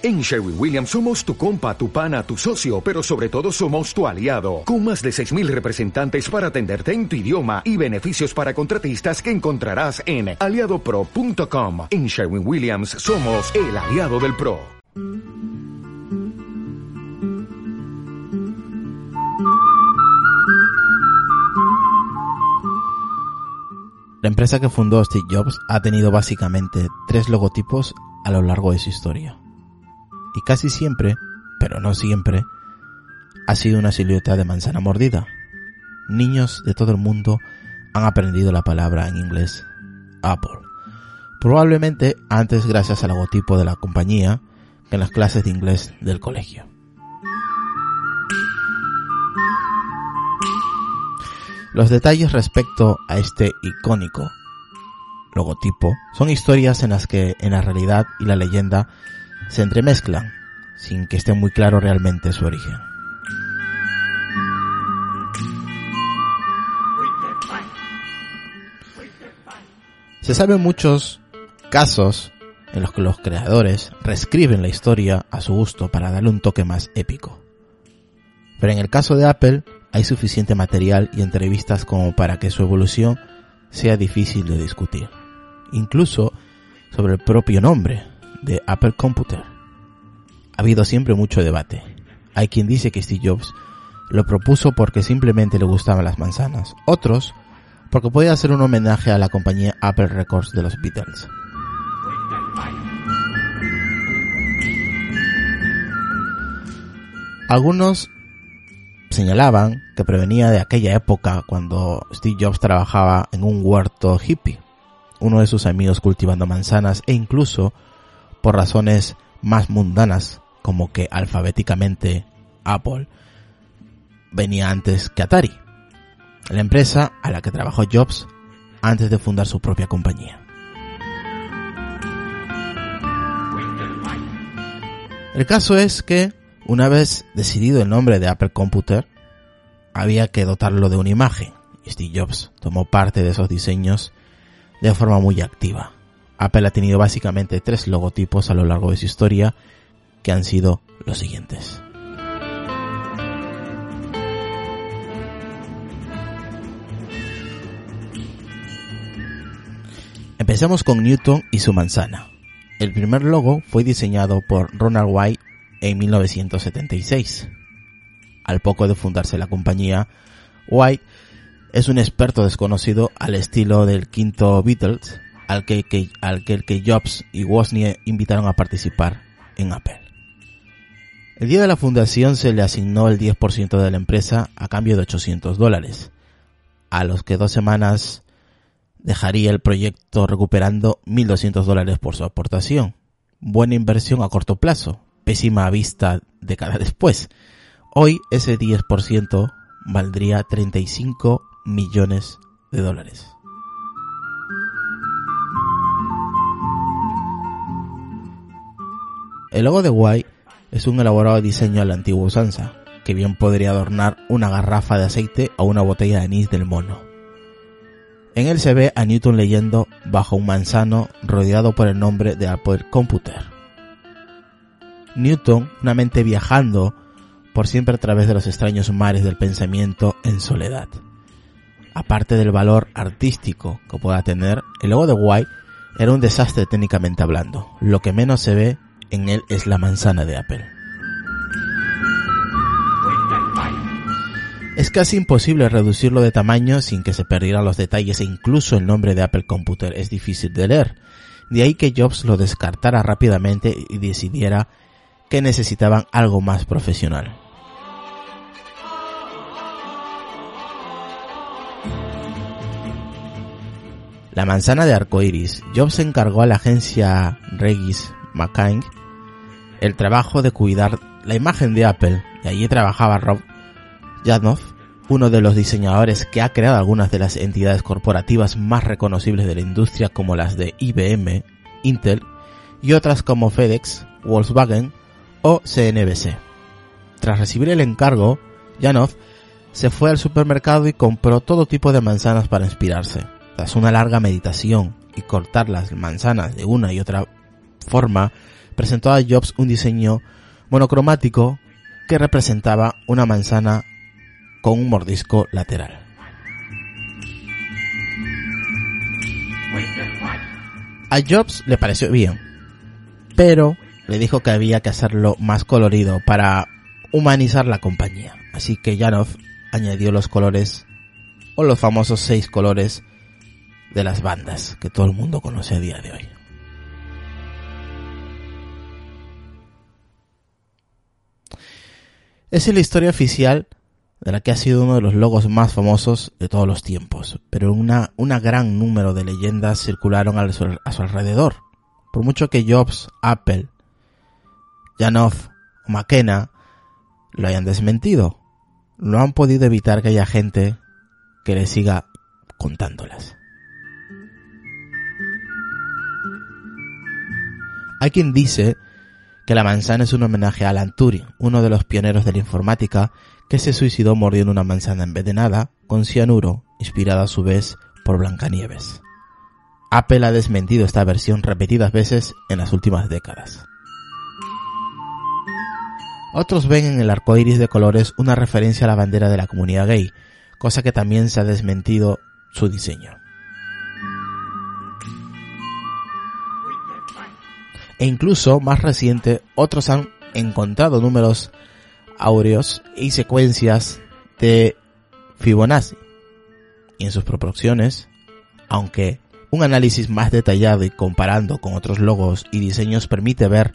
En Sherwin Williams somos tu compa, tu pana, tu socio, pero sobre todo somos tu aliado, con más de 6.000 representantes para atenderte en tu idioma y beneficios para contratistas que encontrarás en aliadopro.com. En Sherwin Williams somos el aliado del PRO. La empresa que fundó Steve Jobs ha tenido básicamente tres logotipos a lo largo de su historia y casi siempre, pero no siempre, ha sido una silueta de manzana mordida. Niños de todo el mundo han aprendido la palabra en inglés Apple. Probablemente antes gracias al logotipo de la compañía que en las clases de inglés del colegio. Los detalles respecto a este icónico logotipo son historias en las que en la realidad y la leyenda se entremezclan sin que esté muy claro realmente su origen. Se saben muchos casos en los que los creadores reescriben la historia a su gusto para darle un toque más épico. Pero en el caso de Apple hay suficiente material y entrevistas como para que su evolución sea difícil de discutir. Incluso sobre el propio nombre, de Apple Computer. Ha habido siempre mucho debate. Hay quien dice que Steve Jobs lo propuso porque simplemente le gustaban las manzanas, otros porque podía ser un homenaje a la compañía Apple Records de los Beatles. Algunos señalaban que prevenía de aquella época cuando Steve Jobs trabajaba en un huerto hippie, uno de sus amigos cultivando manzanas e incluso por razones más mundanas, como que alfabéticamente Apple venía antes que Atari, la empresa a la que trabajó Jobs antes de fundar su propia compañía. El caso es que, una vez decidido el nombre de Apple Computer, había que dotarlo de una imagen, y Steve Jobs tomó parte de esos diseños de forma muy activa. Apple ha tenido básicamente tres logotipos a lo largo de su historia que han sido los siguientes. Empecemos con Newton y su manzana. El primer logo fue diseñado por Ronald White en 1976. Al poco de fundarse la compañía, White es un experto desconocido al estilo del quinto Beatles al que, al que, que Jobs y Wozniak invitaron a participar en Apple. El día de la fundación se le asignó el 10% de la empresa a cambio de 800 dólares, a los que dos semanas dejaría el proyecto recuperando 1.200 dólares por su aportación. Buena inversión a corto plazo, pésima vista décadas después. Hoy ese 10% valdría 35 millones de dólares. El logo de Guay es un elaborado diseño a la antigua usanza, que bien podría adornar una garrafa de aceite o una botella de anís del mono. En él se ve a Newton leyendo bajo un manzano rodeado por el nombre de Apple Computer. Newton, una mente viajando por siempre a través de los extraños mares del pensamiento en soledad. Aparte del valor artístico que pueda tener, el logo de White era un desastre técnicamente hablando. Lo que menos se ve en él es la manzana de Apple. Es casi imposible reducirlo de tamaño sin que se perdieran los detalles e incluso el nombre de Apple Computer es difícil de leer. De ahí que Jobs lo descartara rápidamente y decidiera que necesitaban algo más profesional. La manzana de arcoiris. Jobs encargó a la agencia Regis McCain el trabajo de cuidar la imagen de Apple, y allí trabajaba Rob Janoff, uno de los diseñadores que ha creado algunas de las entidades corporativas más reconocibles de la industria como las de IBM, Intel y otras como FedEx, Volkswagen o CNBC. Tras recibir el encargo, Janoff se fue al supermercado y compró todo tipo de manzanas para inspirarse. Tras una larga meditación y cortar las manzanas de una y otra forma presentó a Jobs un diseño monocromático que representaba una manzana con un mordisco lateral. A Jobs le pareció bien, pero le dijo que había que hacerlo más colorido para humanizar la compañía. Así que Janov añadió los colores o los famosos seis colores de las bandas que todo el mundo conoce a día de hoy. Es la historia oficial de la que ha sido uno de los logos más famosos de todos los tiempos, pero una, gran número de leyendas circularon a su, alrededor. Por mucho que Jobs, Apple, Janov o McKenna lo hayan desmentido, no han podido evitar que haya gente que le siga contándolas. Hay quien dice que la manzana es un homenaje a Alan Turing, uno de los pioneros de la informática que se suicidó mordiendo una manzana envenenada con cianuro, inspirada a su vez por Blancanieves. Apple ha desmentido esta versión repetidas veces en las últimas décadas. Otros ven en el arco iris de colores una referencia a la bandera de la comunidad gay, cosa que también se ha desmentido su diseño. E incluso más reciente, otros han encontrado números áureos y secuencias de Fibonacci. Y en sus proporciones, aunque un análisis más detallado y comparando con otros logos y diseños permite ver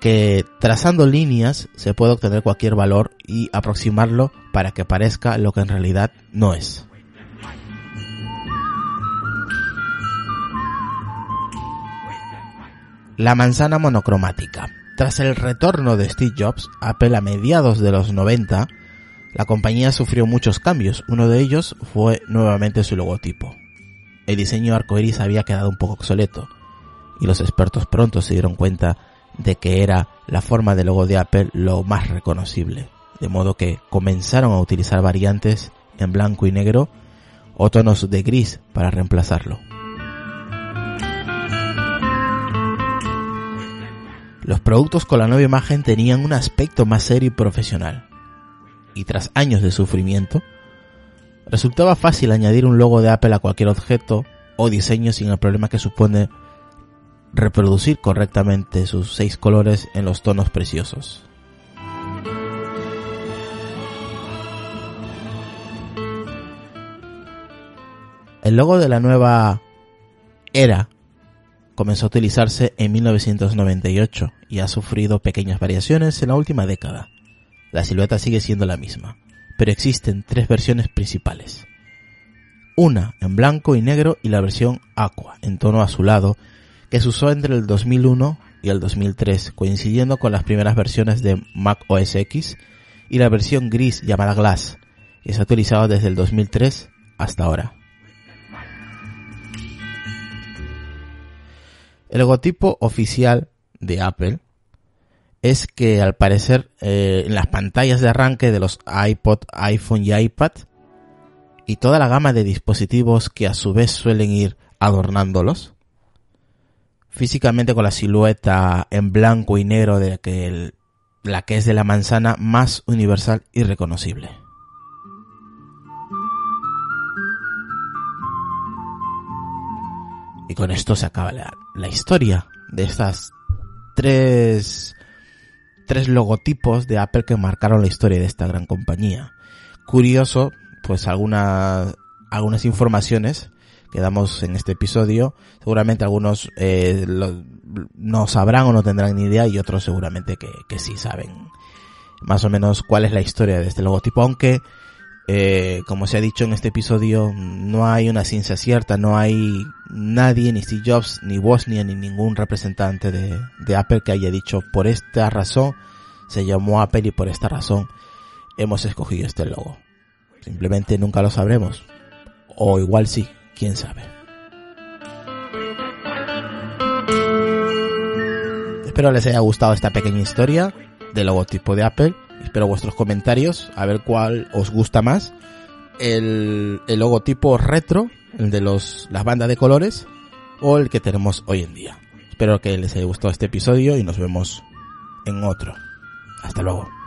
que trazando líneas se puede obtener cualquier valor y aproximarlo para que parezca lo que en realidad no es. La manzana monocromática. Tras el retorno de Steve Jobs, Apple a mediados de los 90, la compañía sufrió muchos cambios. Uno de ellos fue nuevamente su logotipo. El diseño arcoiris había quedado un poco obsoleto y los expertos pronto se dieron cuenta de que era la forma de logo de Apple lo más reconocible, de modo que comenzaron a utilizar variantes en blanco y negro o tonos de gris para reemplazarlo. Los productos con la nueva imagen tenían un aspecto más serio y profesional. Y tras años de sufrimiento, resultaba fácil añadir un logo de Apple a cualquier objeto o diseño sin el problema que supone reproducir correctamente sus seis colores en los tonos preciosos. El logo de la nueva era comenzó a utilizarse en 1998 y ha sufrido pequeñas variaciones en la última década. La silueta sigue siendo la misma, pero existen tres versiones principales. Una en blanco y negro y la versión aqua en tono azulado que se usó entre el 2001 y el 2003, coincidiendo con las primeras versiones de Mac OS X y la versión gris llamada Glass, que se ha utilizado desde el 2003 hasta ahora. El logotipo oficial de Apple es que al parecer eh, en las pantallas de arranque de los iPod, iPhone y iPad y toda la gama de dispositivos que a su vez suelen ir adornándolos, físicamente con la silueta en blanco y negro de que la que es de la manzana más universal y reconocible. Y con esto se acaba la, la historia de estas tres, tres logotipos de Apple que marcaron la historia de esta gran compañía. Curioso, pues algunas, algunas informaciones que damos en este episodio. Seguramente algunos eh, no sabrán o no tendrán ni idea y otros seguramente que, que sí saben más o menos cuál es la historia de este logotipo, aunque eh, como se ha dicho en este episodio, no hay una ciencia cierta, no hay nadie, ni Steve Jobs, ni Wozniak, ni ningún representante de, Apple que haya dicho por esta razón se llamó Apple y por esta razón hemos escogido este logo. Simplemente nunca lo sabremos. O igual sí, quién sabe. Espero les haya gustado esta pequeña historia del logotipo de Apple. Espero vuestros comentarios, a ver cuál os gusta más. El, el logotipo retro, el de los, las bandas de colores, o el que tenemos hoy en día. Espero que les haya gustado este episodio y nos vemos en otro. Hasta luego.